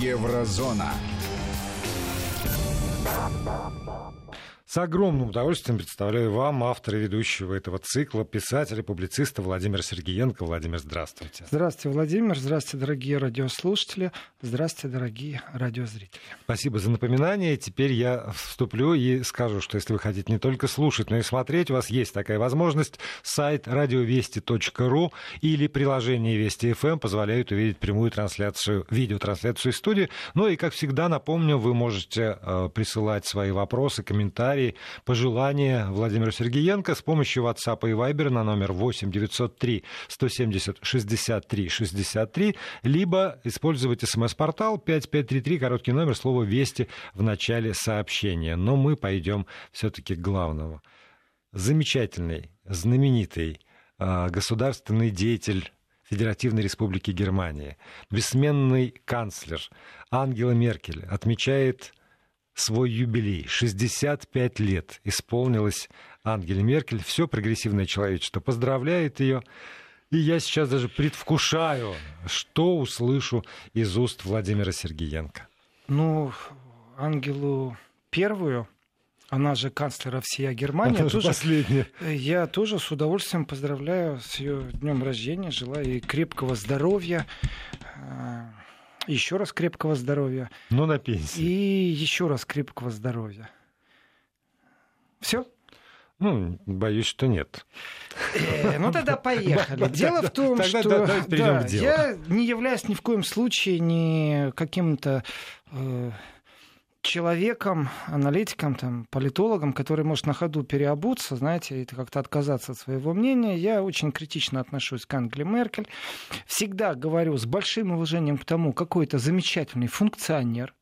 Еврозона. С огромным удовольствием представляю вам автора ведущего этого цикла, писателя, публициста Владимир Сергеенко. Владимир, здравствуйте. Здравствуйте, Владимир. Здравствуйте, дорогие радиослушатели. Здравствуйте, дорогие радиозрители. Спасибо за напоминание. Теперь я вступлю и скажу, что если вы хотите не только слушать, но и смотреть, у вас есть такая возможность. Сайт радиовести.ру или приложение Вести ФМ позволяют увидеть прямую трансляцию, видеотрансляцию студии. Ну и, как всегда, напомню, вы можете э, присылать свои вопросы, комментарии комментарии, пожелания Владимиру Сергеенко с помощью WhatsApp и Viber на номер 8 903 170 63 63, либо использовать смс-портал 5533, короткий номер, слово «Вести» в начале сообщения. Но мы пойдем все-таки к главному. Замечательный, знаменитый а, государственный деятель Федеративной Республики Германия, бессменный канцлер Ангела Меркель отмечает свой юбилей. 65 лет исполнилось Ангеле Меркель. Все прогрессивное человечество поздравляет ее. И я сейчас даже предвкушаю, что услышу из уст Владимира Сергеенко. Ну, Ангелу первую, она же канцлера всея Германии. Она тоже последняя. Я тоже с удовольствием поздравляю с ее днем рождения, желаю ей крепкого здоровья, еще раз крепкого здоровья. Ну, на пенсии. И еще раз крепкого здоровья. Все? Ну, боюсь, что нет. Э, ну тогда поехали. Дело в том, что я не являюсь ни в коем случае ни каким-то э, человеком, аналитиком, там, политологом, который может на ходу переобуться, знаете, и как-то отказаться от своего мнения. Я очень критично отношусь к Ангеле Меркель. Всегда говорю с большим уважением к тому, какой это замечательный функционер,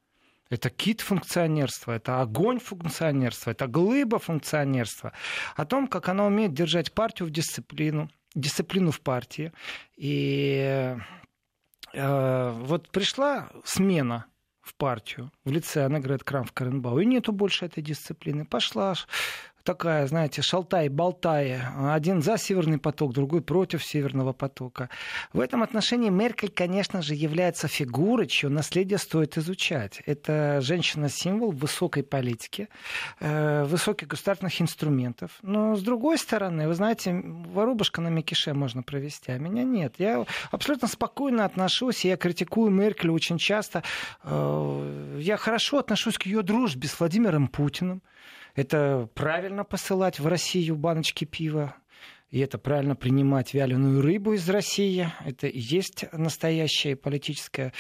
это кит функционерства, это огонь функционерства, это глыба функционерства. О том, как она умеет держать партию в дисциплину, дисциплину в партии. И э, вот пришла смена в партию. В лице Аннегрет Крамф-Каренбау, и нету больше этой дисциплины. Пошла такая, знаете, шалтай-болтай. Один за Северный поток, другой против Северного потока. В этом отношении Меркель, конечно же, является фигурой, чье наследие стоит изучать. Это женщина-символ высокой политики, э, высоких государственных инструментов. Но, с другой стороны, вы знаете, воробушка на Микише можно провести, а меня нет. Я абсолютно спокойно отношусь, я критикую Меркель очень часто. Э, я хорошо отношусь к ее дружбе с Владимиром Путиным. Это правильно посылать в Россию баночки пива, и это правильно принимать вяленую рыбу из России. Это и есть настоящая политическая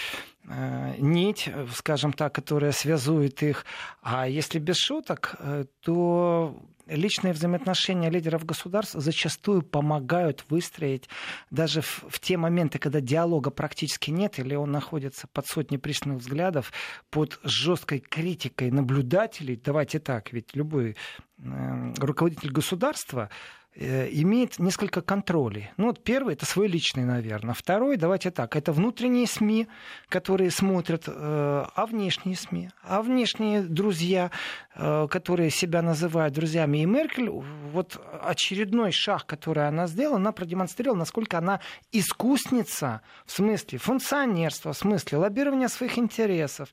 э, нить, скажем так, которая связует их. А если без шуток, э, то личные взаимоотношения лидеров государств зачастую помогают выстроить даже в, в те моменты, когда диалога практически нет, или он находится под сотней пристальных взглядов, под жесткой критикой наблюдателей. Давайте так, ведь любой э, руководитель государства имеет несколько контролей. Ну, вот первый это свой личный, наверное. Второй, давайте так, это внутренние СМИ, которые смотрят, э, а внешние СМИ, а внешние друзья, э, которые себя называют друзьями. И Меркель, вот очередной шаг, который она сделала, она продемонстрировала, насколько она искусница в смысле функционерства, в смысле лоббирования своих интересов.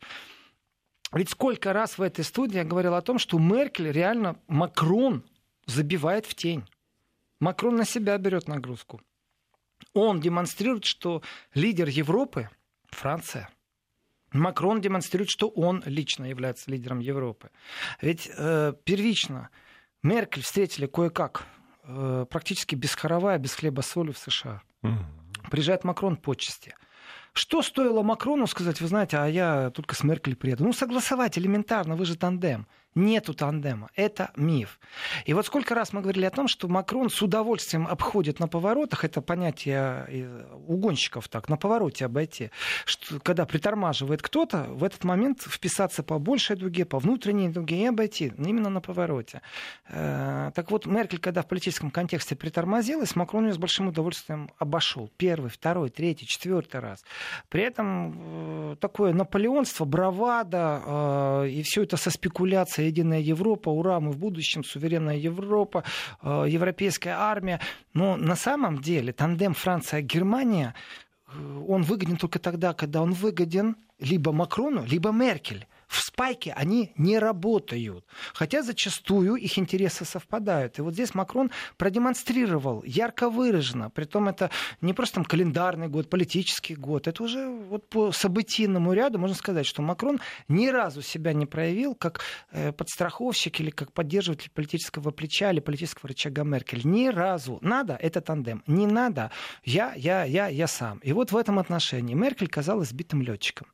Ведь сколько раз в этой студии я говорил о том, что Меркель реально Макрон забивает в тень. Макрон на себя берет нагрузку. Он демонстрирует, что лидер Европы – Франция. Макрон демонстрирует, что он лично является лидером Европы. Ведь э, первично Меркель встретили кое-как, э, практически без хоровая, без хлеба соли в США. Mm-hmm. Приезжает Макрон почести. Что стоило Макрону сказать, вы знаете, а я только с Меркель приеду? Ну, согласовать элементарно, вы же тандем. Нету тандема. Это миф. И вот сколько раз мы говорили о том, что Макрон с удовольствием обходит на поворотах, это понятие угонщиков так, на повороте обойти, что, когда притормаживает кто-то, в этот момент вписаться по большей дуге, по внутренней дуге и обойти, именно на повороте. Э, так вот, Меркель, когда в политическом контексте притормозилась, Макрон ее с большим удовольствием обошел. Первый, второй, третий, четвертый раз. При этом э, такое наполеонство, бравада э, и все это со спекуляцией единая Европа, ура, мы в будущем, суверенная Европа, э, европейская армия. Но на самом деле тандем Франция-Германия он выгоден только тогда, когда он выгоден либо Макрону, либо Меркель в спайке они не работают. Хотя зачастую их интересы совпадают. И вот здесь Макрон продемонстрировал ярко выраженно. Притом это не просто там календарный год, политический год. Это уже вот по событийному ряду можно сказать, что Макрон ни разу себя не проявил как э, подстраховщик или как поддерживатель политического плеча или политического рычага Меркель. Ни разу. Надо — это тандем. Не надо — я, я, я, я сам. И вот в этом отношении Меркель казалась сбитым летчиком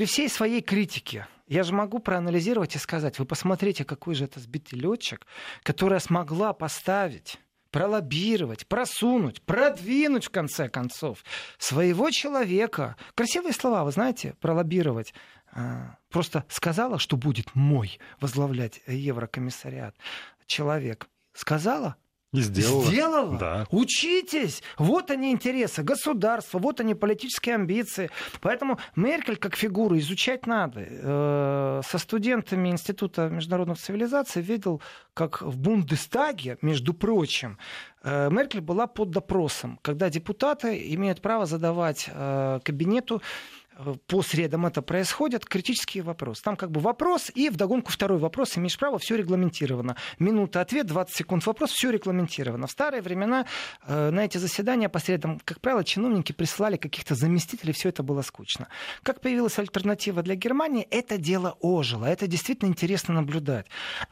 при всей своей критике, я же могу проанализировать и сказать, вы посмотрите, какой же это сбитый летчик, которая смогла поставить пролоббировать, просунуть, продвинуть, в конце концов, своего человека. Красивые слова, вы знаете, пролоббировать. А, просто сказала, что будет мой возглавлять Еврокомиссариат человек. Сказала, и сделала. Сделала. Да. Учитесь. Вот они интересы государства, вот они политические амбиции. Поэтому Меркель как фигуру изучать надо. Э, со студентами Института международных цивилизаций видел, как в Бундестаге, между прочим, э, Меркель была под допросом, когда депутаты имеют право задавать э, кабинету по средам это происходит, критический вопрос. Там как бы вопрос и вдогонку второй вопрос, имеешь право, все регламентировано. Минута ответ, 20 секунд вопрос, все регламентировано. В старые времена э, на эти заседания по средам, как правило, чиновники присылали каких-то заместителей, все это было скучно. Как появилась альтернатива для Германии, это дело ожило. Это действительно интересно наблюдать.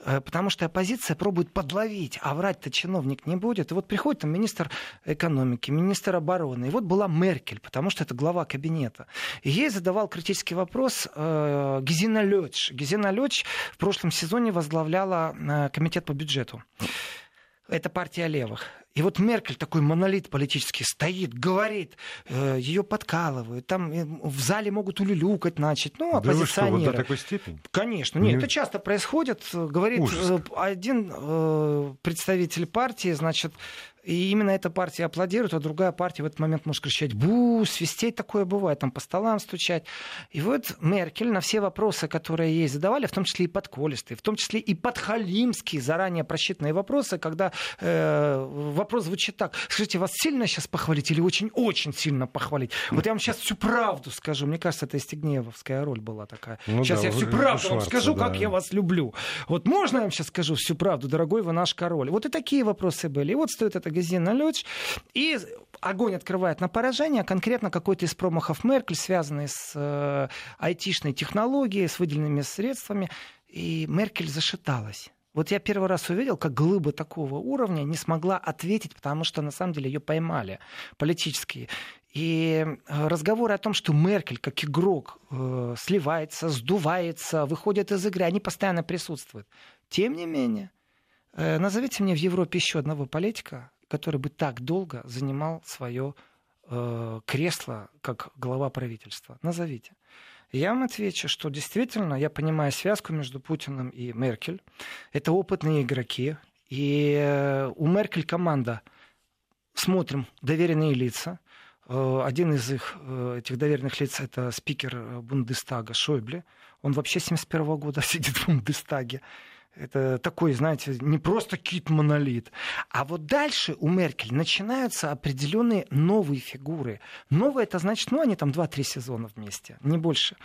Э, потому что оппозиция пробует подловить, а врать-то чиновник не будет. И вот приходит там министр экономики, министр обороны. И вот была Меркель, потому что это глава кабинета. И Ей задавал критический вопрос э, Гизина Лёч. Гизина Лёч в прошлом сезоне возглавляла э, комитет по бюджету. Это партия левых. И вот Меркель, такой монолит политический, стоит, говорит, э, ее подкалывают, там э, в зале могут улюлюкать начать, ну, оппозиционеры. Да что, вот до такой степени? Конечно, нет, не... это часто происходит. Говорит Ужас. Э, один э, представитель партии, значит, и именно эта партия аплодирует, а другая партия в этот момент может кричать «бу», свистеть такое бывает, там по столам стучать. И вот Меркель на все вопросы, которые ей задавали, в том числе и подколистые, в том числе и подхалимские, заранее просчитанные вопросы, когда э, вопрос звучит так. Скажите, вас сильно сейчас похвалить или очень-очень сильно похвалить? Вот я вам сейчас всю правду скажу. Мне кажется, это Стегнеевская роль была такая. Ну, сейчас да, я всю правду Шварца, вам скажу, да. как я вас люблю. Вот можно я вам сейчас скажу всю правду, дорогой вы наш король? Вот и такие вопросы были. И вот стоит это магазин Лёч, и огонь открывает на поражение, конкретно какой-то из промахов Меркель, связанный с э, айтишной технологией, с выделенными средствами, и Меркель зашаталась. Вот я первый раз увидел, как глыба такого уровня не смогла ответить, потому что на самом деле ее поймали политические. И э, разговоры о том, что Меркель как игрок э, сливается, сдувается, выходит из игры, они постоянно присутствуют. Тем не менее, э, назовите мне в Европе еще одного политика, который бы так долго занимал свое э, кресло как глава правительства? Назовите. Я вам отвечу, что действительно я понимаю связку между Путиным и Меркель. Это опытные игроки. И э, у Меркель команда смотрим доверенные лица. Э, один из их, э, этих доверенных лиц это спикер Бундестага Шойбле. Он вообще с 1971 года сидит в Бундестаге. Это такой, знаете, не просто кит-монолит. А вот дальше у Меркель начинаются определенные новые фигуры. Новые это значит, ну, они там 2-3 сезона вместе, не больше.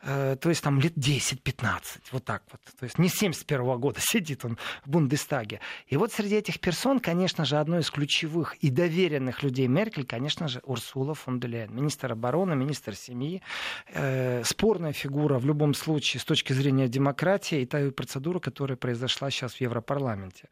Э, то есть там лет 10-15, вот так вот. То есть не с 71 -го года сидит он в Бундестаге. И вот среди этих персон, конечно же, одной из ключевых и доверенных людей Меркель, конечно же, Урсула фон де министр обороны, министр семьи. Э, спорная фигура в любом случае с точки зрения демократии и та процедура, которая произошла сейчас в Европарламенте.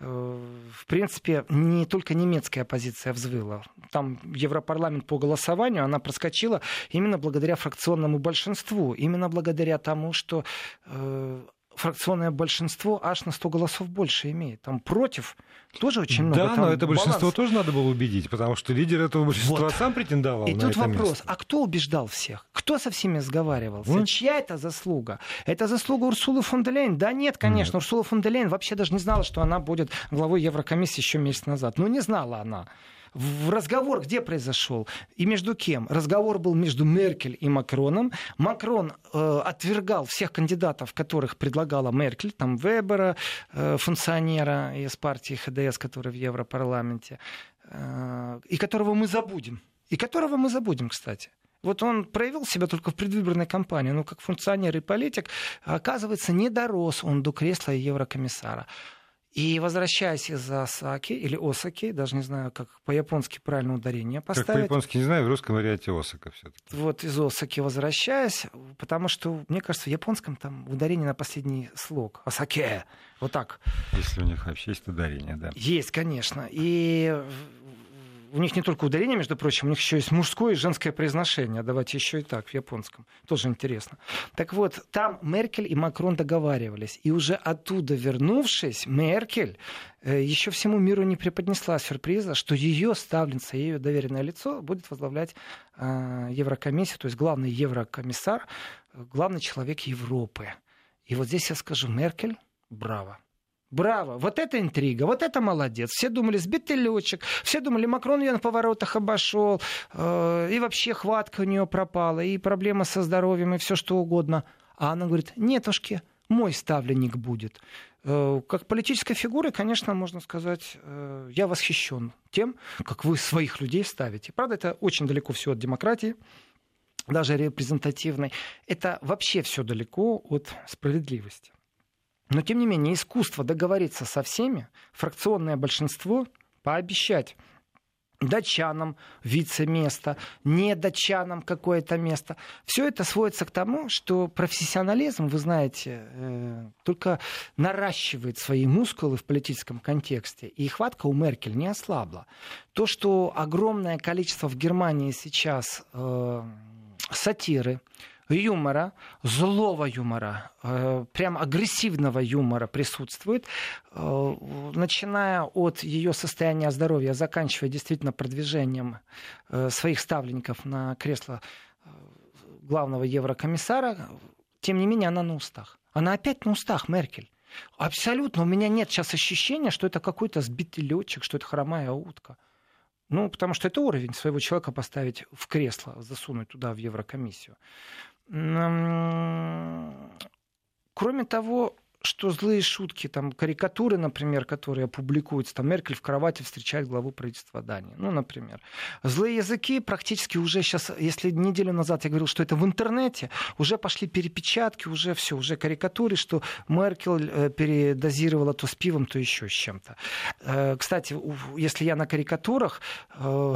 Э, в принципе, не только немецкая оппозиция взвыла. Там Европарламент по голосованию, она проскочила именно благодаря фракционному большинству, именно благодаря тому, что э, фракционное большинство аж на 100 голосов больше имеет. Там против тоже очень много. Да, но это баланс. большинство тоже надо было убедить, потому что лидер этого большинства вот. сам претендовал И на тут это вопрос, место. а кто убеждал всех? Кто со всеми сговаривался? Mm? Чья это заслуга? Это заслуга Урсулы фон де Лейн? Да нет, конечно. Нет. Урсула фон де Лейн вообще даже не знала, что она будет главой Еврокомиссии еще месяц назад. Ну, не знала она в разговор где произошел и между кем? Разговор был между Меркель и Макроном. Макрон э, отвергал всех кандидатов, которых предлагала Меркель, там Вебера, э, функционера из партии ХДС, который в Европарламенте, э, и которого мы забудем и которого мы забудем, кстати. Вот он проявил себя только в предвыборной кампании, но как функционер и политик, оказывается, не дорос он до кресла еврокомиссара. И возвращаясь из Осаки или Осаки, даже не знаю, как по-японски правильно ударение поставить. Как по-японски не знаю, в русском варианте Осака все таки Вот из Осаки возвращаясь, потому что, мне кажется, в японском там ударение на последний слог. Осаке. Вот так. Если у них вообще есть ударение, да. Есть, конечно. И у них не только ударение, между прочим, у них еще есть мужское и женское произношение. Давайте еще и так, в японском. Тоже интересно. Так вот, там Меркель и Макрон договаривались. И уже оттуда вернувшись, Меркель э, еще всему миру не преподнесла сюрприза, что ее ставленца, ее доверенное лицо будет возглавлять э, Еврокомиссию, то есть главный еврокомиссар, главный человек Европы. И вот здесь я скажу, Меркель, браво. Браво, вот это интрига, вот это молодец. Все думали, сбитый летчик, все думали, Макрон ее на поворотах обошел, э, и вообще хватка у нее пропала, и проблема со здоровьем, и все что угодно. А она говорит, нетушки, мой ставленник будет. Э, как политической фигуры, конечно, можно сказать, э, я восхищен тем, как вы своих людей ставите. Правда, это очень далеко все от демократии даже репрезентативной. Это вообще все далеко от справедливости. Но, тем не менее, искусство договориться со всеми, фракционное большинство пообещать датчанам вице-место, не датчанам какое-то место. Все это сводится к тому, что профессионализм, вы знаете, э, только наращивает свои мускулы в политическом контексте. И хватка у Меркель не ослабла. То, что огромное количество в Германии сейчас э, сатиры, юмора, злого юмора, э, прям агрессивного юмора присутствует, э, начиная от ее состояния здоровья, заканчивая действительно продвижением э, своих ставленников на кресло главного еврокомиссара, тем не менее она на устах. Она опять на устах, Меркель. Абсолютно. У меня нет сейчас ощущения, что это какой-то сбитый летчик, что это хромая утка. Ну, потому что это уровень своего человека поставить в кресло, засунуть туда, в Еврокомиссию. Кроме того, что злые шутки, там, карикатуры, например, которые публикуются, там, Меркель в кровати встречает главу правительства Дании, ну, например. Злые языки практически уже сейчас, если неделю назад я говорил, что это в интернете, уже пошли перепечатки, уже все, уже карикатуры, что Меркель э, передозировала то с пивом, то еще с чем-то. Э, кстати, если я на карикатурах, э,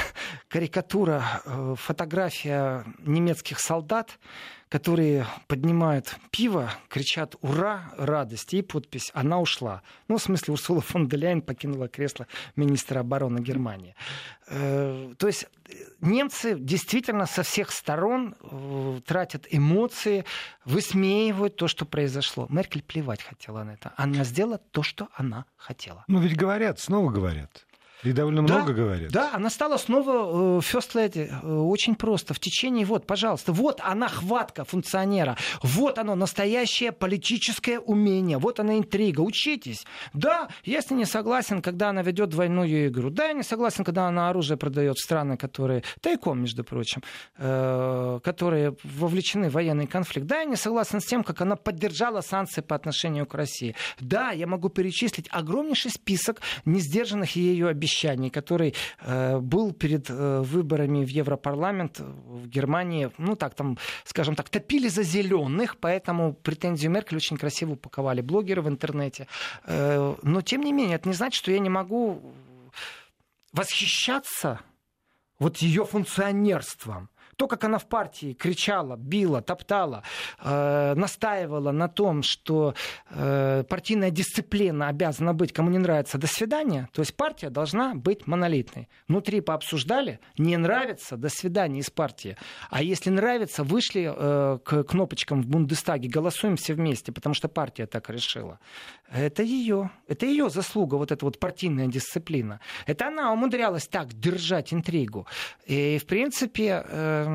карикатура, фотография немецких солдат, которые поднимают пиво, кричат «Ура!», радость и подпись «Она ушла». Ну, в смысле, Урсула фон де покинула кресло министра обороны Германии. Э, то есть э, немцы действительно со всех сторон э, тратят эмоции, высмеивают то, что произошло. Меркель плевать хотела на это. Она сделала то, что она хотела. Ну, ведь говорят, снова говорят. И довольно да, много говорят. Да, она стала снова э, First Lady. Э, очень просто. В течение, вот, пожалуйста, вот она хватка функционера. Вот оно, настоящее политическое умение. Вот она интрига. Учитесь. Да, если не согласен, когда она ведет двойную игру. Да, я не согласен, когда она оружие продает в страны, которые тайком, между прочим, э, которые вовлечены в военный конфликт. Да, я не согласен с тем, как она поддержала санкции по отношению к России. Да, я могу перечислить огромнейший список несдержанных ее обещаний обещаний, который э, был перед э, выборами в Европарламент в Германии, ну так там, скажем так, топили за зеленых, поэтому претензию Меркель очень красиво упаковали блогеры в интернете. Э, но тем не менее, это не значит, что я не могу восхищаться вот ее функционерством. То, как она в партии кричала, била, топтала, э, настаивала на том, что э, партийная дисциплина обязана быть, кому не нравится, до свидания. То есть партия должна быть монолитной. Внутри пообсуждали, не нравится, до свидания из партии. А если нравится, вышли э, к кнопочкам в Бундестаге, голосуем все вместе, потому что партия так решила. Это ее, это ее заслуга, вот эта вот партийная дисциплина. Это она умудрялась так держать интригу. И, в принципе, э,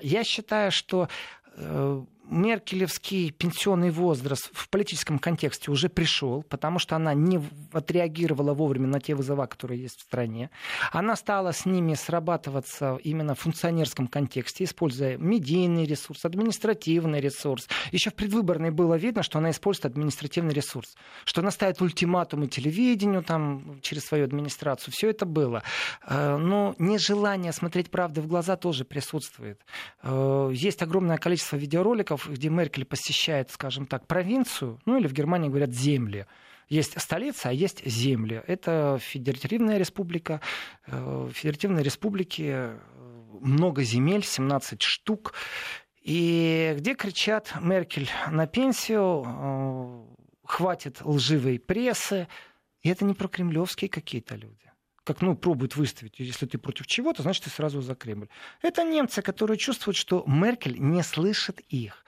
я считаю, что э, меркелевский пенсионный возраст в политическом контексте уже пришел, потому что она не отреагировала вовремя на те вызовы, которые есть в стране. Она стала с ними срабатываться именно в функционерском контексте, используя медийный ресурс, административный ресурс. Еще в предвыборной было видно, что она использует административный ресурс, что она ставит ультиматумы телевидению там, через свою администрацию. Все это было. Э, но нежелание смотреть правды в глаза тоже присутствует. Э, есть огромное количество видеороликов, роликов, где Меркель посещает, скажем так, провинцию, ну или в Германии говорят земли. Есть столица, а есть земли. Это Федеративная республика. В э, Федеративной республике э, много земель, 17 штук. И где кричат Меркель на пенсию, э, хватит лживой прессы. И это не про кремлевские какие-то люди как ну, пробуют выставить. Если ты против чего-то, значит, ты сразу за Кремль. Это немцы, которые чувствуют, что Меркель не слышит их.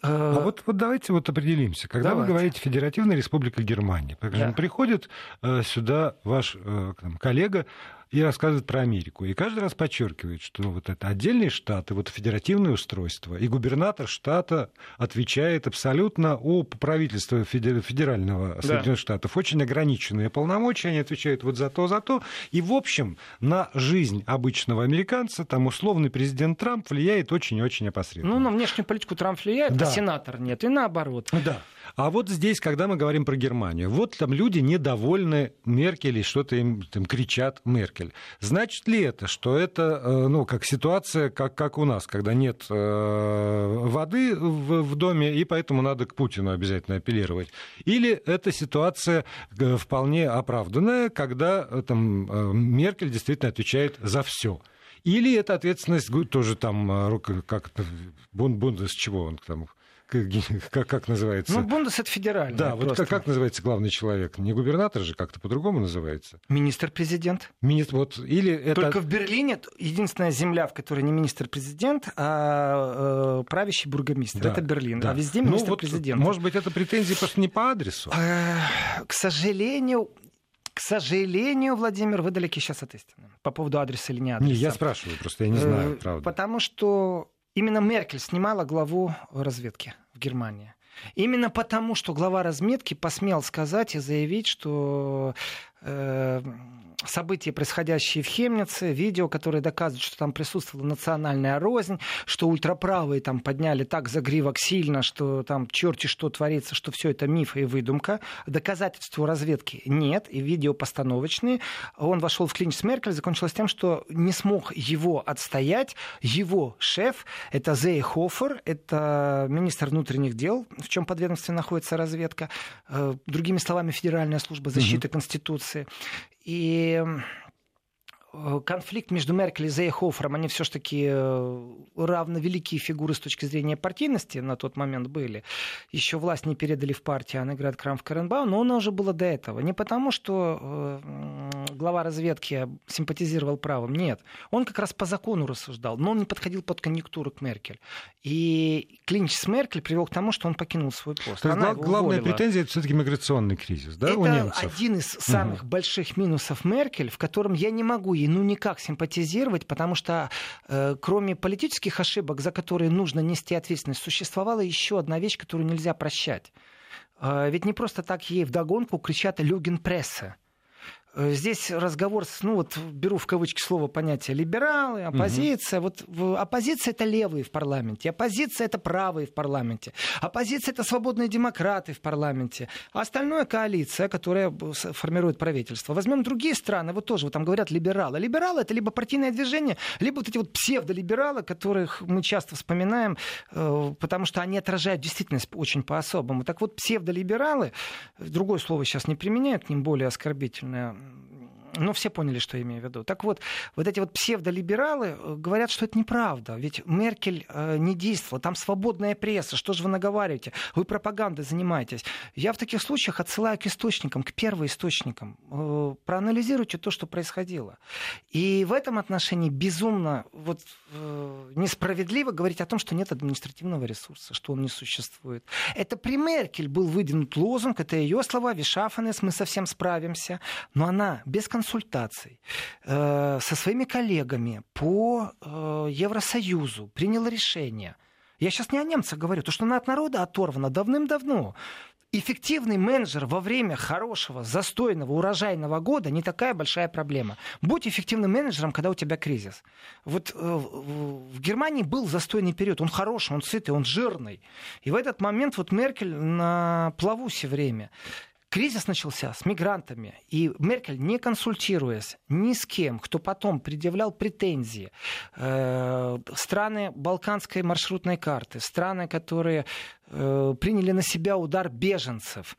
А вот, вот давайте вот определимся. Когда давайте. вы говорите Федеративная Республика Германия, да. приходит э, сюда ваш э, там, коллега и рассказывает про Америку. И каждый раз подчеркивает, что вот это отдельные штаты, вот федеративное устройство, и губернатор штата отвечает абсолютно о правительстве федерального да. Соединенных Штатов. Очень ограниченные полномочия, они отвечают вот за то, за то. И, в общем, на жизнь обычного американца там условный президент Трамп влияет очень-очень опосредованно. Ну, на внешнюю политику Трамп влияет, а да. а сенатор нет, и наоборот. Да. А вот здесь, когда мы говорим про Германию, вот там люди недовольны Меркель и что-то им там, кричат Меркель. Значит ли это, что это, э, ну, как ситуация, как, как у нас, когда нет э, воды в, в доме, и поэтому надо к Путину обязательно апеллировать? Или это ситуация э, вполне оправданная, когда э, там, Меркель действительно отвечает за все? Или это ответственность тоже там, как Бундес, чего он там, как, как называется? Ну, Бундес это федеральный. Да, вот как, как называется главный человек? Не губернатор же, как-то по-другому называется. Министр-президент. Министр, вот, или это... Только в Берлине единственная земля, в которой не министр-президент, а э, правящий бургомистр. Да, это Берлин. Да. А везде министр-президент. Ну, вот, может быть, это претензии просто не по адресу? Э, к сожалению, к сожалению, Владимир, вы далеки сейчас от истины. По поводу адреса или не адреса. Не, я спрашиваю, просто я не знаю, э, правда. Потому что Именно Меркель снимала главу разведки в Германии. Именно потому, что глава разметки посмел сказать и заявить, что э, события, происходящие в Хемнице, видео, которые доказывают, что там присутствовала национальная рознь, что ультраправые там подняли так загривок сильно, что там черти что творится, что все это миф и выдумка. Доказательств у разведки нет, и видео постановочные. Он вошел в клинч с Меркель, закончилось тем, что не смог его отстоять. Его шеф, это Зей Хофер, это министр внутренних дел, в чем подведомстве находится разведка. Э, другими словами, Федеральная служба защиты угу. Конституции. И конфликт между Меркель и Зейхофером, они все-таки э, равновеликие фигуры с точки зрения партийности на тот момент были. Еще власть не передали в партию Аннеград Крамф Каренбау, но она уже была до этого. Не потому, что э, глава разведки симпатизировал правым, нет. Он как раз по закону рассуждал, но он не подходил под конъюнктуру к Меркель. И клинч с Меркель привел к тому, что он покинул свой пост. То есть глав, главная претензия это все-таки миграционный кризис, да, это у немцев? один из самых угу. больших минусов Меркель, в котором я не могу ей ну никак симпатизировать, потому что э, кроме политических ошибок, за которые нужно нести ответственность, существовала еще одна вещь, которую нельзя прощать. Э, ведь не просто так ей вдогонку кричат «люген пресса». Э, здесь разговор, ну вот беру в кавычки слово понятие либералы, оппозиция. Угу. Вот оппозиция это левые в парламенте, оппозиция это правые в парламенте, оппозиция это свободные демократы в парламенте, а остальное коалиция, которая формирует правительство. Возьмем другие страны, вот тоже вот там говорят либералы. Либералы это либо партийное движение, либо вот эти вот псевдолибералы, которых мы часто вспоминаем, э, потому что они отражают действительность очень по-особому. Так вот псевдолибералы, другое слово сейчас не применяю, к ним более оскорбительное, ну, все поняли, что я имею в виду. Так вот, вот эти вот псевдолибералы э, говорят, что это неправда. Ведь Меркель э, не действовала, там свободная пресса, что же вы наговариваете? Вы пропагандой занимаетесь. Я в таких случаях отсылаю к источникам, к первоисточникам. Э, проанализируйте то, что происходило. И в этом отношении безумно вот, э, несправедливо говорить о том, что нет административного ресурса, что он не существует. Это при Меркель был выдвинут лозунг, это ее слова, Вишафанес, мы совсем справимся. Но она без консультации консультаций э, со своими коллегами по э, Евросоюзу приняла решение Я сейчас не о немцах говорю, то, что она от народа оторвана давным-давно. Эффективный менеджер во время хорошего, застойного, урожайного года не такая большая проблема. Будь эффективным менеджером, когда у тебя кризис. Вот э, в Германии был застойный период. Он хороший, он сытый, он жирный. И в этот момент вот Меркель на плаву все время. Кризис начался с мигрантами, и Меркель, не консультируясь ни с кем, кто потом предъявлял претензии, э, страны Балканской маршрутной карты, страны, которые э, приняли на себя удар беженцев,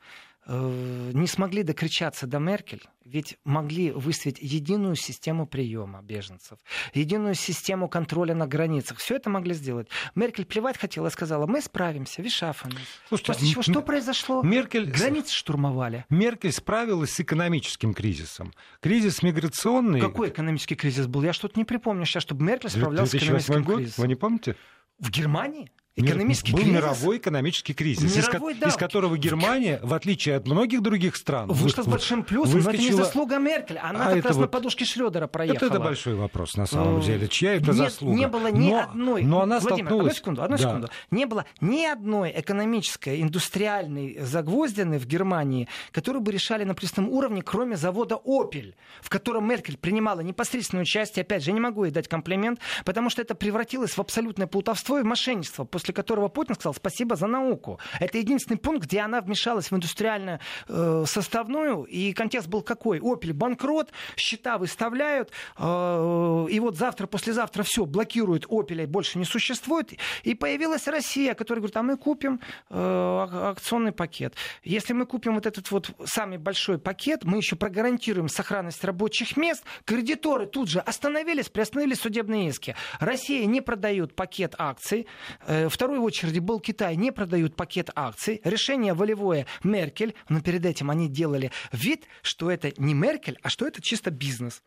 не смогли докричаться до Меркель, ведь могли выставить единую систему приема беженцев, единую систему контроля на границах. Все это могли сделать. Меркель плевать хотела, сказала, мы справимся, вишафами. Слушайте, После чего что произошло? Меркель... Границы штурмовали. Меркель справилась с экономическим кризисом. Кризис миграционный... Какой экономический кризис был? Я что-то не припомню сейчас, чтобы Меркель справлялась с экономическим год? кризисом. Вы не помните? В Германии? Экономический был кризис? мировой экономический кризис, мировой, из, да. из которого Германия, в отличие от многих других стран, вышла с большим плюсом. Выскочила... Но это не заслуга Меркель. Она а как раз вот... на подушке Шредера проехала. Это, это большой вопрос, на самом деле. Чья это не, заслуга? Не было ни но, одной... Но она Владимир, столкнулась... одну секунду, одну да. секунду. Не было ни одной экономической, индустриальной загвоздины в Германии, которую бы решали на пресном уровне, кроме завода «Опель», в котором Меркель принимала непосредственное участие. Опять же, я не могу ей дать комплимент, потому что это превратилось в абсолютное плутовство и мошенничество, после которого Путин сказал, спасибо за науку. Это единственный пункт, где она вмешалась в индустриальную э, составную, и контекст был какой? Опель банкрот, счета выставляют, э, и вот завтра, послезавтра все, блокируют Опеля, больше не существует, и появилась Россия, которая говорит, а мы купим э, акционный пакет. Если мы купим вот этот вот самый большой пакет, мы еще прогарантируем сохранность рабочих мест, кредиторы тут же остановились, приостановили судебные иски. Россия не продает пакет акций. Э, второй в очереди был Китай, не продают пакет акций. Решение волевое Меркель, но перед этим они делали вид, что это не Меркель, а что это чисто бизнес.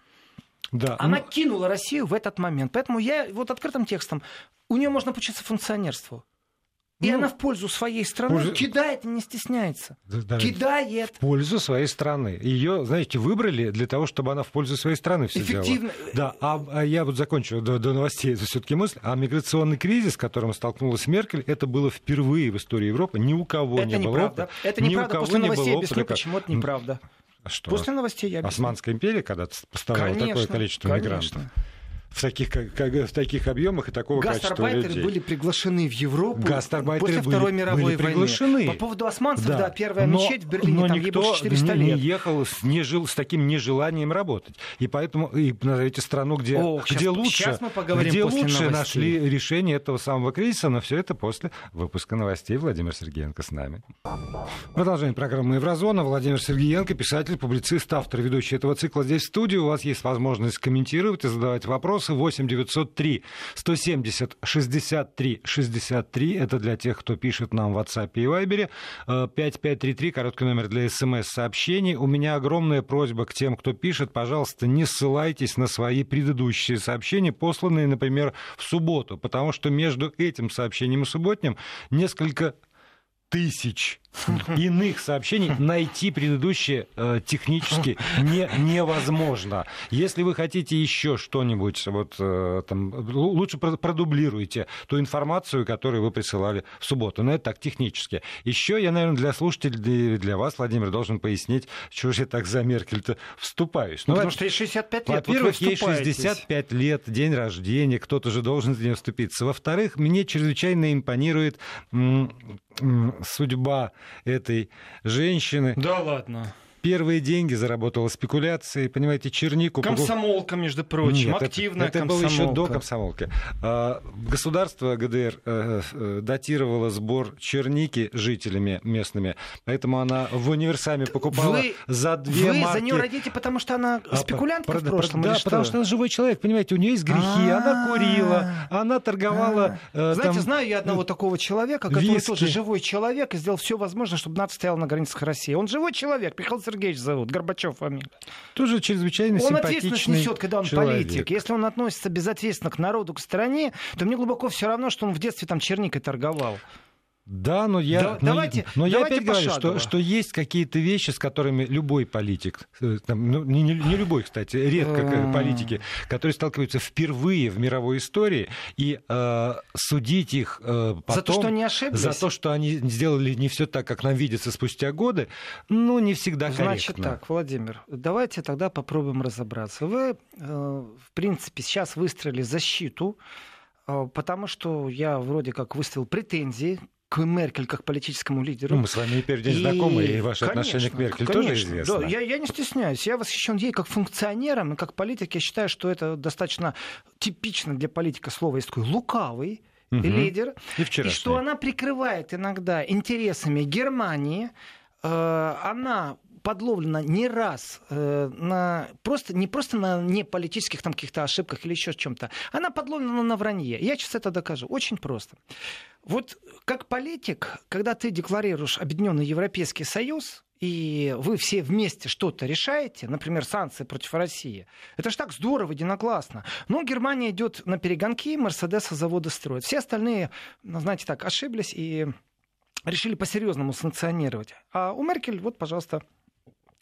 Да. Она ну... кинула Россию в этот момент. Поэтому я вот открытым текстом, у нее можно получиться функционерству. И ну, она в пользу своей страны пользу... кидает не стесняется. Да, кидает. В пользу своей страны. Ее, знаете, выбрали для того, чтобы она в пользу своей страны все Эффективно. делала. Да, а, а я вот закончу до, до новостей все-таки мысль. А миграционный кризис, с которым столкнулась Меркель, это было впервые в истории Европы. Ни у кого это не неправда. было опыта. Это неправда. После новостей объясню, почему это неправда. А что? После новостей я объясню. Османская империя когда-то поставила конечно, такое количество конечно. мигрантов в таких, как, в таких объемах и такого качества людей. были приглашены в Европу после Второй мировой были приглашены. войны. По поводу османцев, да, да первая но, мечеть в Берлине, но там никто ей больше 400 не, лет. не ехал, не жил с таким нежеланием работать. И поэтому и назовите страну, где, О, где сейчас, лучше, сейчас мы поговорим где после лучше новостей. нашли решение этого самого кризиса, но все это после выпуска новостей. Владимир Сергеенко с нами. Продолжение программы «Еврозона». Владимир Сергеенко, писатель, публицист, автор, ведущий этого цикла здесь в студии. У вас есть возможность комментировать и задавать вопросы. 8 900 903 170 63 63. Это для тех, кто пишет нам в WhatsApp и Viber. 5533, короткий номер для смс-сообщений. У меня огромная просьба к тем, кто пишет. Пожалуйста, не ссылайтесь на свои предыдущие сообщения, посланные, например, в субботу, потому что между этим сообщением и субботним несколько тысяч иных сообщений найти предыдущие э, технически не, невозможно. Если вы хотите еще что-нибудь, вот, э, там, лучше продублируйте ту информацию, которую вы присылали в субботу. Но это так технически. Еще я, наверное, для слушателей, для вас, Владимир, должен пояснить, чего же я так за Меркель-то вступаюсь. Ну, Потому что ей 65 лет. Во-первых, вот ей 65 лет, день рождения, кто-то же должен за нее вступиться. Во-вторых, мне чрезвычайно импонирует судьба этой женщины. Да ладно первые деньги заработала спекуляцией, понимаете, чернику... Комсомолка, между прочим, Нет, активная это, это комсомолка. было еще до комсомолки. А, государство ГДР э, э, датировало сбор черники жителями местными, поэтому она в универсаме покупала вы, за две вы марки... за нее родите, потому что она а, спекулянтка а, в прошлом? Да, потому что она живой человек, понимаете, у нее есть грехи, она курила, она торговала... Э, Знаете, знаю я одного такого человека, который тоже живой человек и сделал все возможное, чтобы НАТО стояла на границах России. Он живой человек, Михаил Сергеевич зовут, Горбачев фамилия. Тоже чрезвычайно он ответственность несет, когда он человек. политик. Если он относится безответственно к народу, к стране, то мне глубоко все равно, что он в детстве там черникой торговал. Да, но я, да, но, давайте, но я давайте опять говорю, что, что есть какие-то вещи, с которыми любой политик, э, там, ну, не, не, не любой, кстати, редко политики, которые сталкиваются впервые в мировой истории, и э, судить их э, потом... За то, что они ошиблись? За то, что они сделали не все так, как нам видится спустя годы, ну, не всегда корректно. Значит так, Владимир, давайте тогда попробуем разобраться. Вы, э, в принципе, сейчас выстроили защиту, э, потому что я вроде как выставил претензии к Меркель как политическому лидеру. Ну, мы с вами теперь и... знакомы, и ваше конечно, отношение к Меркель конечно, тоже известно. Да, я, я не стесняюсь. Я восхищен ей как функционером и как политик. Я считаю, что это достаточно типично для политика слово есть такой лукавый угу. лидер. И, и что она прикрывает иногда интересами Германии. Э, она подловлена не раз э, на просто не просто на неполитических там каких-то ошибках или еще чем-то, она подловлена на вранье. Я сейчас это докажу. Очень просто. Вот как политик, когда ты декларируешь Объединенный Европейский Союз, и вы все вместе что-то решаете, например, санкции против России, это же так здорово, единогласно. Но Германия идет на перегонки, Мерседеса заводы строят. Все остальные, ну, знаете так, ошиблись и решили по-серьезному санкционировать. А у Меркель, вот, пожалуйста,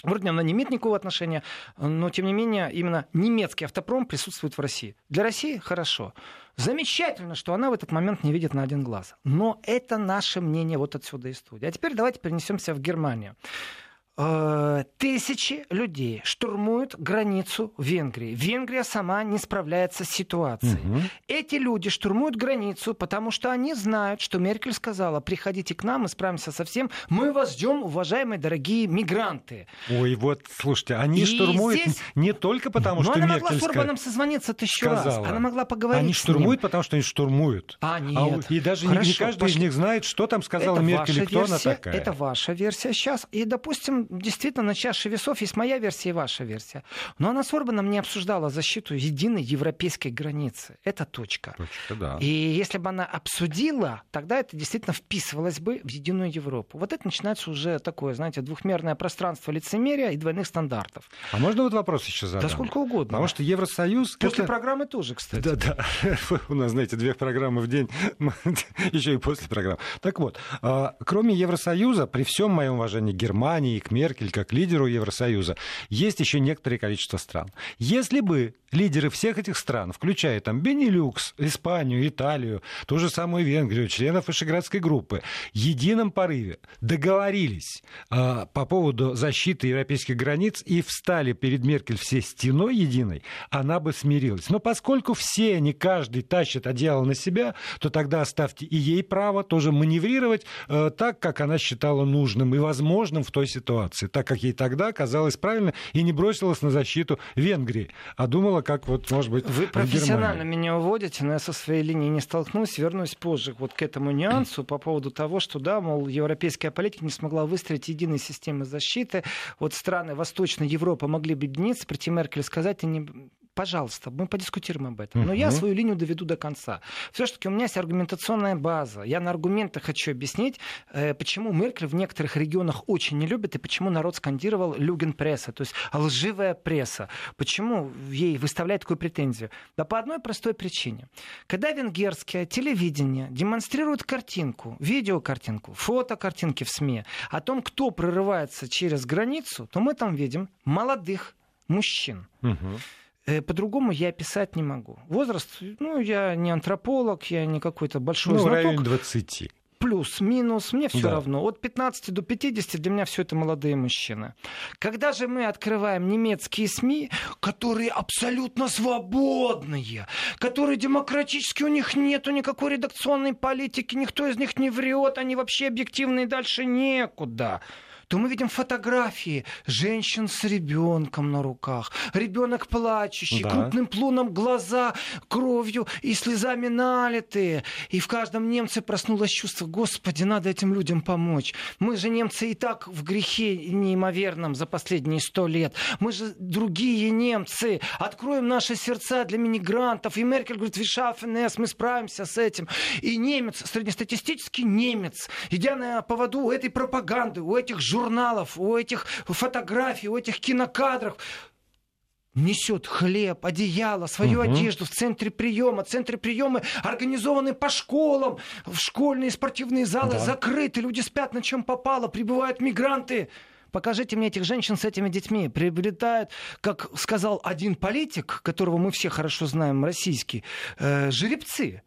Вроде она не имеет никакого отношения, но тем не менее именно немецкий автопром присутствует в России. Для России хорошо. Замечательно, что она в этот момент не видит на один глаз. Но это наше мнение вот отсюда из студии. А теперь давайте перенесемся в Германию. Э, тысячи людей штурмуют границу Венгрии. Венгрия сама не справляется с ситуацией. Угу. Эти люди штурмуют границу, потому что они знают, что Меркель сказала, приходите к нам, мы справимся со всем. Мы вас ждем, уважаемые дорогие мигранты. Ой, вот, слушайте, они и штурмуют здесь... не только потому, Но что она Меркель могла с Орбаном созвониться тысячу сказала. раз. Она могла поговорить Они штурмуют, потому что они штурмуют. А, нет. А, и даже Хорошо, не, не каждый пошли. из них знает, что там сказала это Меркель и кто версия, она такая. Это ваша версия сейчас. И, допустим, действительно на чаше весов есть моя версия и ваша версия. Но она с Орбаном не обсуждала защиту единой европейской границы. Это точка. Точка, да. И если бы она обсудила, тогда это действительно вписывалось бы в единую Европу. Вот это начинается уже такое, знаете, двухмерное пространство лицемерия и двойных стандартов. А можно вот вопрос еще задать? Да сколько угодно. Потому что Евросоюз... После это... программы тоже, кстати. Да, да. У нас, знаете, две программы в день, еще и после программы. Так вот, а, кроме Евросоюза, при всем моем уважении Германии, к Меркель, как лидеру Евросоюза, есть еще некоторое количество стран. Если бы лидеры всех этих стран, включая там Бенилюкс, Испанию, Италию, ту же самую Венгрию, членов Вышеградской группы, в едином порыве договорились э, по поводу защиты европейских границ и встали перед Меркель все стеной единой, она бы смирилась. Но поскольку все они, каждый тащит одеяло на себя, то тогда оставьте и ей право тоже маневрировать э, так, как она считала нужным и возможным в той ситуации, так как ей тогда казалось правильно и не бросилась на защиту Венгрии, а думала, как вот, может быть, Вы профессионально меня уводите, но я со своей линией не столкнусь, вернусь позже вот к этому нюансу по поводу того, что, да, мол, европейская политика не смогла выстроить единой системы защиты. Вот страны Восточной Европы могли бы объединиться, прийти Меркель и сказать, они пожалуйста, мы подискутируем об этом. Но я свою линию доведу до конца. Все-таки у меня есть аргументационная база. Я на аргументах хочу объяснить, э, почему Меркель в некоторых регионах очень не любит и почему народ скандировал люген пресса, то есть лживая пресса. Почему ей выставляют такую претензию? Да по одной простой причине. Когда венгерское телевидение демонстрирует картинку, видеокартинку, фотокартинки в СМИ о том, кто прорывается через границу, то мы там видим молодых мужчин. Угу. Э, по-другому я описать не могу. Возраст, ну, я не антрополог, я не какой-то большой ну, знаток. районе 20 плюс-минус, мне все да. равно. От 15 до 50 для меня все это молодые мужчины. Когда же мы открываем немецкие СМИ, которые абсолютно свободные, которые демократические, у них нету никакой редакционной политики, никто из них не врет, они вообще объективные, дальше некуда то мы видим фотографии женщин с ребенком на руках, ребенок плачущий, да. крупным плуном глаза кровью и слезами налитые. И в каждом немце проснулось чувство, Господи, надо этим людям помочь. Мы же немцы и так в грехе неимоверном за последние сто лет. Мы же другие немцы. Откроем наши сердца для мигрантов. И Меркель говорит, Вишафенес, мы справимся с этим. И немец, среднестатистический немец, идя на поводу у этой пропаганды, у этих журналов, журналов, у этих фотографий, у этих кинокадров. несет хлеб, одеяло, свою угу. одежду в центре приема. Центры приема организованы по школам, в школьные спортивные залы да. закрыты, люди спят на чем попало, прибывают мигранты. Покажите мне этих женщин с этими детьми. Приобретают, как сказал один политик, которого мы все хорошо знаем, российский, э, жеребцы.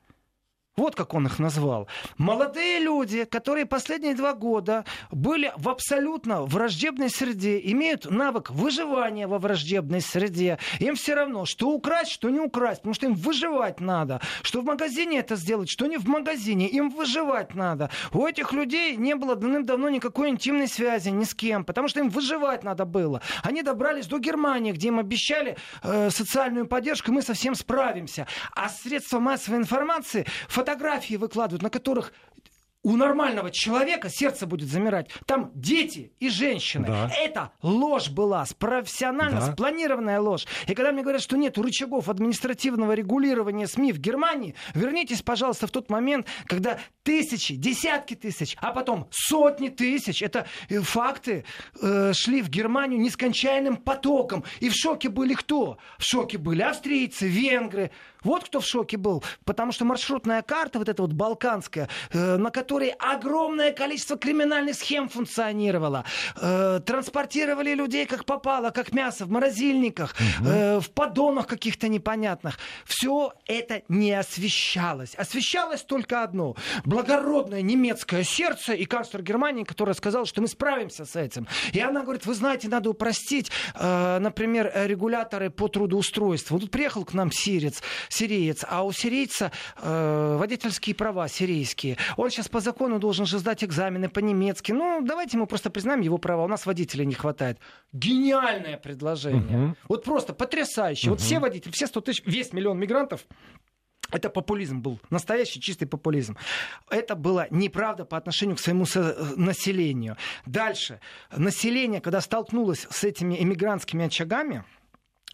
Вот как он их назвал. Молодые люди, которые последние два года были в абсолютно враждебной среде, имеют навык выживания во враждебной среде. Им все равно, что украсть, что не украсть, потому что им выживать надо. Что в магазине это сделать, что не в магазине. Им выживать надо. У этих людей не было давным-давно никакой интимной связи ни с кем, потому что им выживать надо было. Они добрались до Германии, где им обещали э, социальную поддержку, мы совсем справимся. А средства массовой информации фотографии выкладывают, на которых у нормального человека сердце будет замирать. Там дети и женщины. Да. Это ложь была, профессионально да. спланированная ложь. И когда мне говорят, что нет рычагов административного регулирования СМИ в Германии, вернитесь, пожалуйста, в тот момент, когда тысячи, десятки тысяч, а потом сотни тысяч, это э, факты, э, шли в Германию нескончаемым потоком. И в шоке были кто? В шоке были австрийцы, венгры, вот кто в шоке был. Потому что маршрутная карта, вот эта вот балканская, э, на которой огромное количество криминальных схем функционировало. Э, транспортировали людей как попало, как мясо в морозильниках, угу. э, в поддонах каких-то непонятных. Все это не освещалось. Освещалось только одно. Благородное немецкое сердце и канцлер Германии, который сказал, что мы справимся с этим. И она говорит, вы знаете, надо упростить, э, например, регуляторы по трудоустройству. Вот тут приехал к нам сирец, сириец, а у сирийца э, водительские права сирийские. Он сейчас по закону должен же сдать экзамены по-немецки. Ну, давайте мы просто признаем его права. У нас водителей не хватает. Гениальное предложение. Угу. Вот просто потрясающе. Угу. Вот все водители, все 100 тысяч, весь миллион мигрантов это популизм был, настоящий чистый популизм. Это было неправда по отношению к своему населению. Дальше. Население, когда столкнулось с этими эмигрантскими очагами,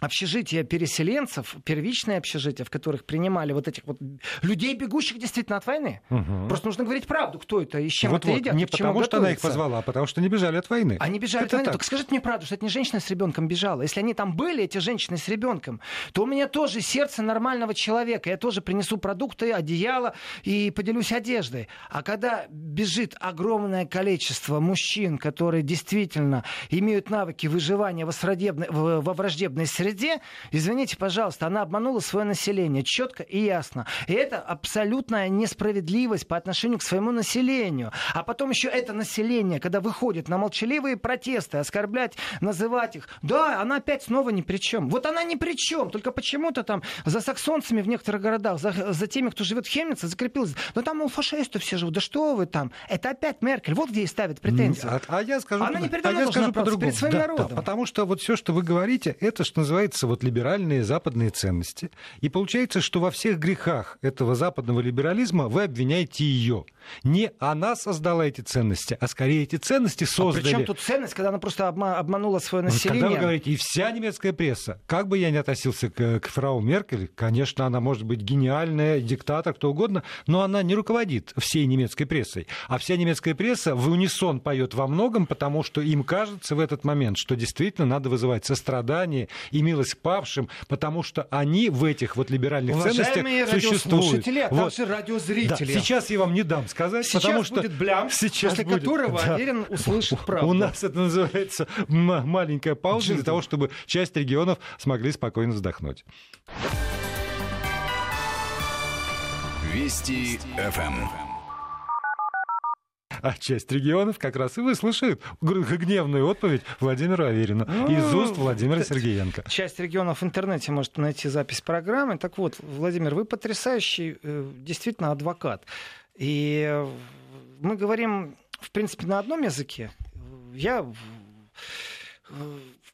общежития переселенцев, первичные общежития, в которых принимали вот этих вот людей, бегущих действительно от войны. Угу. Просто нужно говорить правду, кто это и с чем вот, это вот, едят. Не потому, что она их позвала, а потому что они бежали от войны. Они бежали это от войны. Так. Только скажите мне правду, что это не женщина с ребенком бежала. Если они там были, эти женщины с ребенком, то у меня тоже сердце нормального человека. Я тоже принесу продукты, одеяло и поделюсь одеждой. А когда бежит огромное количество мужчин, которые действительно имеют навыки выживания во враждебной среде, среде, извините, пожалуйста, она обманула свое население четко и ясно. И это абсолютная несправедливость по отношению к своему населению. А потом еще это население, когда выходит на молчаливые протесты, оскорблять, называть их, да, она опять снова ни при чем. Вот она ни при чем, только почему-то там за саксонцами в некоторых городах, за, за теми, кто живет в Хемнице, закрепилась. Но там, мол, фашисты все живут. Да что вы там? Это опять Меркель. Вот где ей ставят претензии. А, а я скажу, она не а я скажу по-другому. Перед своим да, народом. Да, потому что вот все, что вы говорите, это, что называется, называется вот либеральные западные ценности. И получается, что во всех грехах этого западного либерализма вы обвиняете ее. Не она создала эти ценности, а скорее эти ценности создали... А причем тут ценность, когда она просто обманула свое население? Когда вы говорите, и вся немецкая пресса, как бы я ни относился к, к фрау Меркель, конечно, она может быть гениальная, диктатор, кто угодно, но она не руководит всей немецкой прессой. А вся немецкая пресса в унисон поет во многом, потому что им кажется в этот момент, что действительно надо вызывать сострадание и милость к павшим, потому что они в этих вот либеральных Уважаемые ценностях существуют. А вот. также радиозрители. Да, сейчас я вам не дам сказать, сейчас потому что... будет блям, сейчас после будет, которого да. Аверин услышит правду. У нас это называется маленькая пауза для того, чтобы часть регионов смогли спокойно вздохнуть. Вести ФМ а часть регионов как раз и выслушает гневную отповедь Владимира Аверина ну, из уст Владимира Сергеенко. Часть регионов в интернете может найти запись программы. Так вот, Владимир, вы потрясающий э, действительно адвокат. И мы говорим, в принципе, на одном языке. Я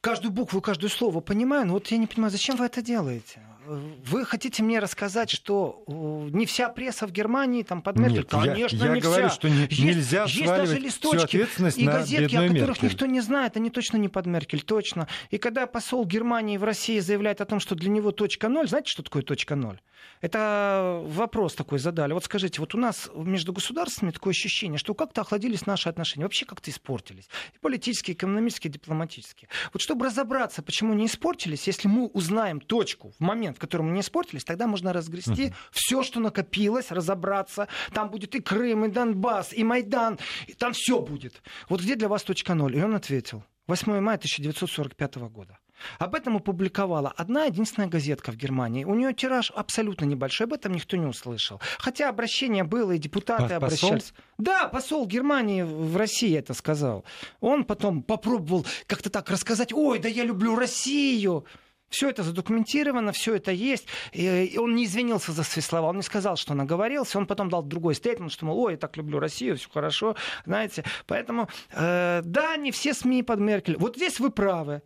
каждую букву, каждое слово понимаю, но вот я не понимаю, зачем вы это делаете? Вы хотите мне рассказать, что не вся пресса в Германии там под Меркель? Нет, Конечно, я, я не говорю, вся. что не, есть, нельзя есть даже листочки и газетки, о которых Меркель. никто не знает, они точно не под Меркель, точно. И когда посол Германии в России заявляет о том, что для него точка ноль, знаете, что такое точка ноль? Это вопрос такой задали. Вот скажите, вот у нас между государствами такое ощущение, что как-то охладились наши отношения, вообще как-то испортились. И политические, и экономические, и дипломатические. Вот чтобы разобраться, почему не испортились, если мы узнаем точку в момент, в котором не испортились, тогда можно разгрести uh-huh. все, что накопилось, разобраться. Там будет и Крым, и Донбасс, и Майдан, и там все будет. Вот где для вас точка ноль? И он ответил. 8 мая 1945 года. Об этом опубликовала одна единственная газетка в Германии. У нее тираж абсолютно небольшой, об этом никто не услышал. Хотя обращение было, и депутаты посол? обращались. Да, посол Германии в России это сказал. Он потом попробовал как-то так рассказать, ой, да я люблю Россию. Все это задокументировано, все это есть. И он не извинился за свои слова, он не сказал, что наговорился. Он потом дал другой стейтмент, что, мол, ой, я так люблю Россию, все хорошо, знаете. Поэтому, э, да, не все СМИ под Меркель. Вот здесь вы правы.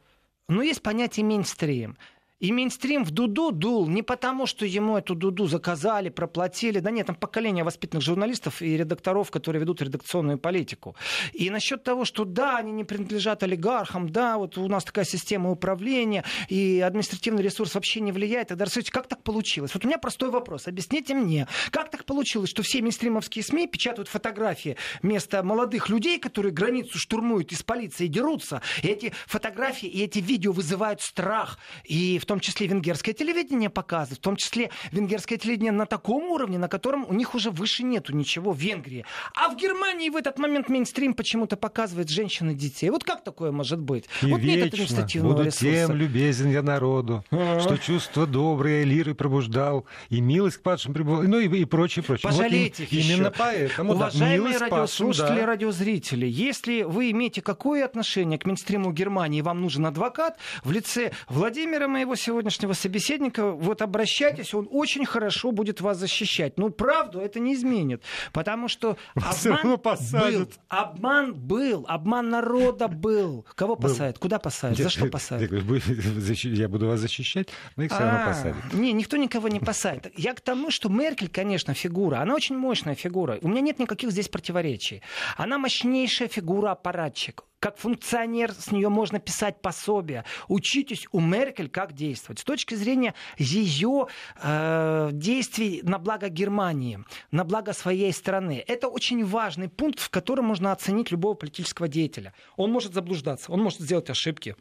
Но есть понятие мейнстрим. И мейнстрим в Дуду дул не потому, что ему эту Дуду заказали, проплатили. Да нет, там поколение воспитанных журналистов и редакторов, которые ведут редакционную политику. И насчет того, что да, они не принадлежат олигархам, да, вот у нас такая система управления, и административный ресурс вообще не влияет. Тогда расскажите, как так получилось? Вот у меня простой вопрос. Объясните мне, как так получилось, что все мейнстримовские СМИ печатают фотографии вместо молодых людей, которые границу штурмуют из полиции и дерутся. И эти фотографии и эти видео вызывают страх. И в том числе венгерское телевидение показывает, в том числе венгерское телевидение на таком уровне, на котором у них уже выше нету ничего в Венгрии. А в Германии в этот момент мейнстрим почему-то показывает женщин и детей. Вот как такое может быть? И вот вечно нет административного буду ресурса. тем любезен я народу, А-а-а. что чувство доброе лиры пробуждал, и милость к падшим пребывал, ну и, и прочее, прочее. Пожалейте вот им, Именно поэтому, Уважаемые да, радиослушатели да. радиозрители, если вы имеете какое отношение к мейнстриму Германии, вам нужен адвокат в лице Владимира, моего сегодняшнего собеседника, вот обращайтесь, он очень хорошо будет вас защищать. Ну, правду это не изменит, потому что обман был, обман был, обман народа был. Кого посадят? Куда посадят? За что посадят? Я буду вас защищать, но их все равно а, посадят. Не, никто никого не посадит. Я к тому, что Меркель, конечно, фигура, она очень мощная фигура. У меня нет никаких здесь противоречий. Она мощнейшая фигура-аппаратчик как функционер, с нее можно писать пособие. Учитесь у Меркель, как действовать. С точки зрения ее э, действий на благо Германии, на благо своей страны. Это очень важный пункт, в котором можно оценить любого политического деятеля. Он может заблуждаться, он может сделать ошибки,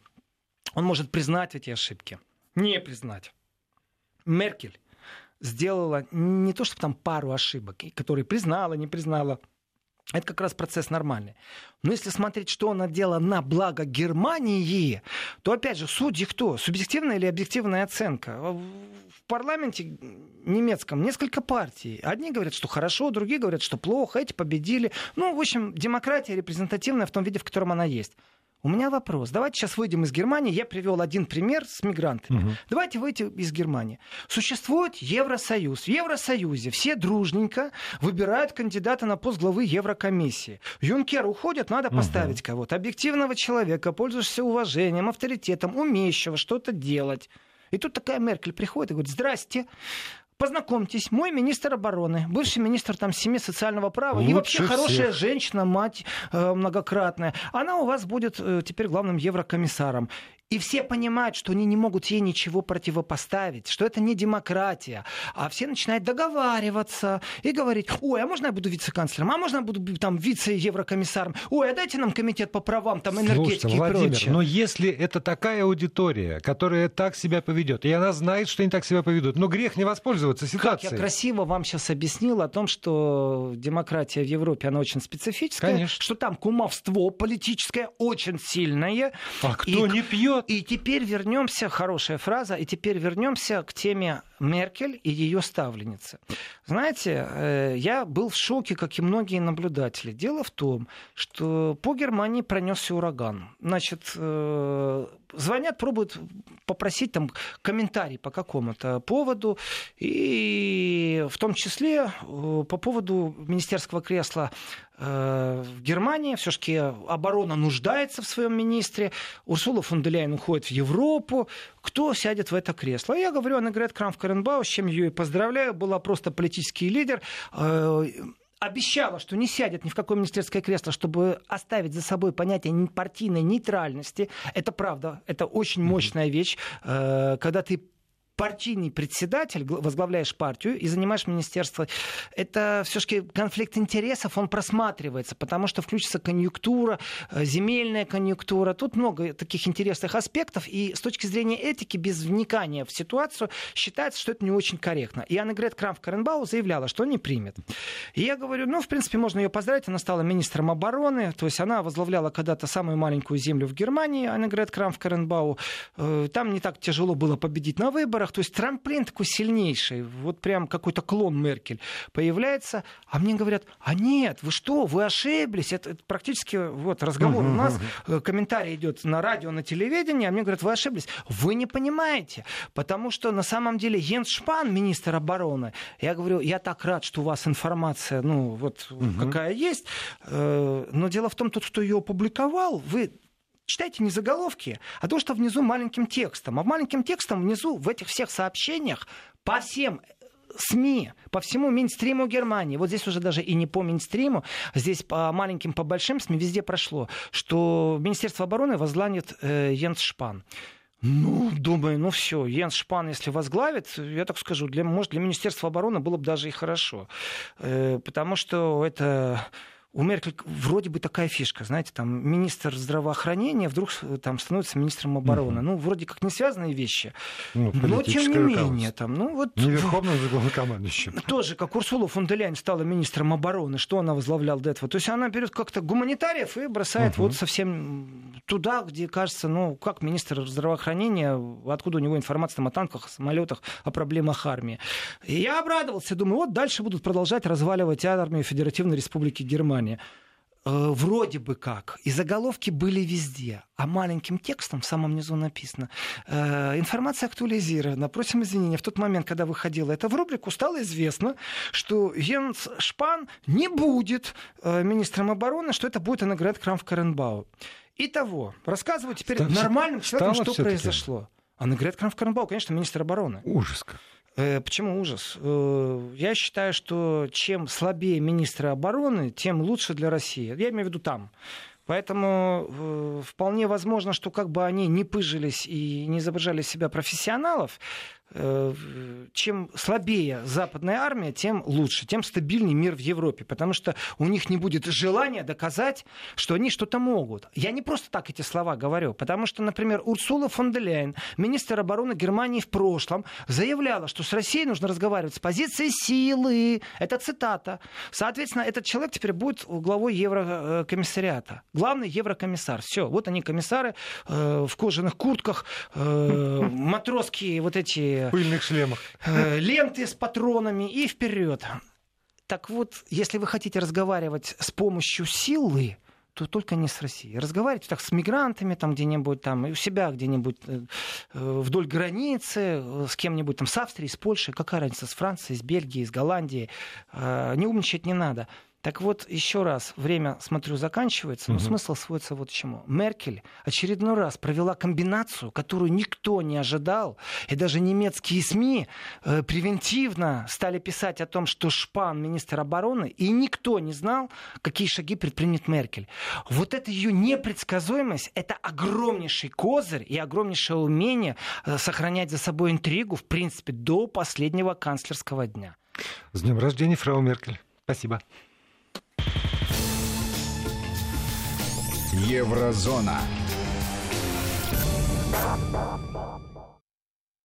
он может признать эти ошибки, не признать. Меркель сделала не то, что там пару ошибок, которые признала, не признала, это как раз процесс нормальный. Но если смотреть, что она делала на благо Германии, то, опять же, судьи кто? Субъективная или объективная оценка? В парламенте немецком несколько партий. Одни говорят, что хорошо, другие говорят, что плохо, эти победили. Ну, в общем, демократия репрезентативная в том виде, в котором она есть. У меня вопрос. Давайте сейчас выйдем из Германии. Я привел один пример с мигрантами. Угу. Давайте выйти из Германии. Существует Евросоюз. В Евросоюзе все дружненько выбирают кандидата на пост главы Еврокомиссии. Юнкер уходит, надо поставить угу. кого-то. Объективного человека, пользуешься уважением, авторитетом, умеющего что-то делать. И тут такая Меркель приходит и говорит, здрасте, Познакомьтесь, мой министр обороны, бывший министр там семьи социального права Лучше и вообще всех. хорошая женщина, мать э, многократная. Она у вас будет э, теперь главным еврокомиссаром. И все понимают, что они не могут ей ничего противопоставить, что это не демократия. А все начинают договариваться и говорить, ой, а можно я буду вице-канцлером, а можно я буду там вице-еврокомиссаром, ой, а дайте нам комитет по правам, там энергетики Слушайте, Владимир, и прочее. но если это такая аудитория, которая так себя поведет, и она знает, что они так себя поведут, но грех не воспользоваться ситуацией. Как я красиво вам сейчас объяснил о том, что демократия в Европе, она очень специфическая, Конечно. что там кумовство политическое очень сильное. А кто и... не пьет? И теперь вернемся, хорошая фраза, и теперь вернемся к теме Меркель и ее ставленницы. Знаете, э, я был в шоке, как и многие наблюдатели. Дело в том, что по Германии пронесся ураган. Значит, э, звонят, пробуют попросить там комментарий по какому-то поводу, и в том числе э, по поводу министерского кресла в Германии. Все-таки оборона нуждается в своем министре. Урсула фон де уходит в Европу. Кто сядет в это кресло? Я говорю, она говорит, Крамф Каренбау, с чем ее и поздравляю. Была просто политический лидер э, обещала, что не сядет ни в какое министерское кресло, чтобы оставить за собой понятие партийной нейтральности. Это правда, это очень мощная вещь, э, когда ты партийный председатель, возглавляешь партию и занимаешь министерство, это все-таки конфликт интересов, он просматривается, потому что включится конъюнктура, э, земельная конъюнктура. Тут много таких интересных аспектов, и с точки зрения этики, без вникания в ситуацию, считается, что это не очень корректно. И Аннегрет Крамф-Каренбау заявляла, что не примет. И я говорю, ну, в принципе, можно ее поздравить, она стала министром обороны, то есть она возглавляла когда-то самую маленькую землю в Германии, Аннегрет Крамф-Каренбау. Э, там не так тяжело было победить на выборах, выборах. То есть трамплин такой сильнейший, вот прям какой-то клон Меркель появляется, а мне говорят, а нет, вы что, вы ошиблись, это, это практически вот разговор у нас, э, комментарий идет на радио, на телевидении, а мне говорят, вы ошиблись. Вы не понимаете, потому что на самом деле Йенс Шпан, министр обороны, я говорю, я так рад, что у вас информация, ну вот какая есть, э, но дело в том, тот, кто ее опубликовал, вы читайте не заголовки, а то, что внизу маленьким текстом. А маленьким текстом внизу в этих всех сообщениях по всем СМИ, по всему Минстриму Германии, вот здесь уже даже и не по Минстриму, здесь по маленьким, по большим СМИ везде прошло, что Министерство обороны возглавит э, Йенс Шпан. Ну, думаю, ну все, Йенс Шпан, если возглавит, я так скажу, для, может, для Министерства обороны было бы даже и хорошо. Э, потому что это у Меркель вроде бы такая фишка, знаете, там министр здравоохранения вдруг там становится министром обороны. Угу. Ну, вроде как не связанные вещи. Ну, но тем не менее, там, ну вот... Не верховным главнокомандующим. Тоже, как Урсула фон де Ляйн стала министром обороны, что она возглавляла до этого? То есть она берет как-то гуманитариев и бросает угу. вот совсем туда, где кажется, ну, как министр здравоохранения, откуда у него информация там, о танках, о самолетах, о проблемах армии. И я обрадовался, думаю, вот дальше будут продолжать разваливать армию Федеративной Республики Германия Германия, э, вроде бы как, и заголовки были везде, а маленьким текстом в самом низу написано, э, информация актуализирована, просим извинения, в тот момент, когда выходила эта в рубрику, стало известно, что Йенс Шпан не будет э, министром обороны, что это будет Аннегрет Крамф-Каренбау. Итого, рассказываю теперь Став... нормальным человеком, что произошло. Аннегрет Крамф-Каренбау, конечно, министр обороны. Ужас как. Э, почему ужас? Э, я считаю, что чем слабее министры обороны, тем лучше для России. Я имею в виду там. Поэтому э, вполне возможно, что как бы они не пыжились и не изображали себя профессионалов, чем слабее западная армия, тем лучше, тем стабильнее мир в Европе, потому что у них не будет желания доказать, что они что-то могут. Я не просто так эти слова говорю, потому что, например, Урсула фон де Ляйен, министр обороны Германии в прошлом, заявляла, что с Россией нужно разговаривать с позиции силы. Это цитата. Соответственно, этот человек теперь будет главой Еврокомиссариата. Главный еврокомиссар. Все, вот они комиссары э, в кожаных куртках, э, матросские вот эти пыльных шлемах. Э, ленты с патронами и вперед. Так вот, если вы хотите разговаривать с помощью силы, то только не с Россией. Разговаривать так с мигрантами там где-нибудь там, и у себя где-нибудь э, э, вдоль границы, с кем-нибудь там с Австрией, с Польшей, какая разница, с Францией, с Бельгией, с Голландией. Не умничать не надо. Так вот, еще раз, время, смотрю, заканчивается, но угу. смысл сводится вот к чему. Меркель очередной раз провела комбинацию, которую никто не ожидал, и даже немецкие СМИ э, превентивно стали писать о том, что Шпан министр обороны, и никто не знал, какие шаги предпримет Меркель. Вот эта ее непредсказуемость, это огромнейший козырь и огромнейшее умение э, сохранять за собой интригу, в принципе, до последнего канцлерского дня. С днем рождения, фрау Меркель. Спасибо. Еврозона.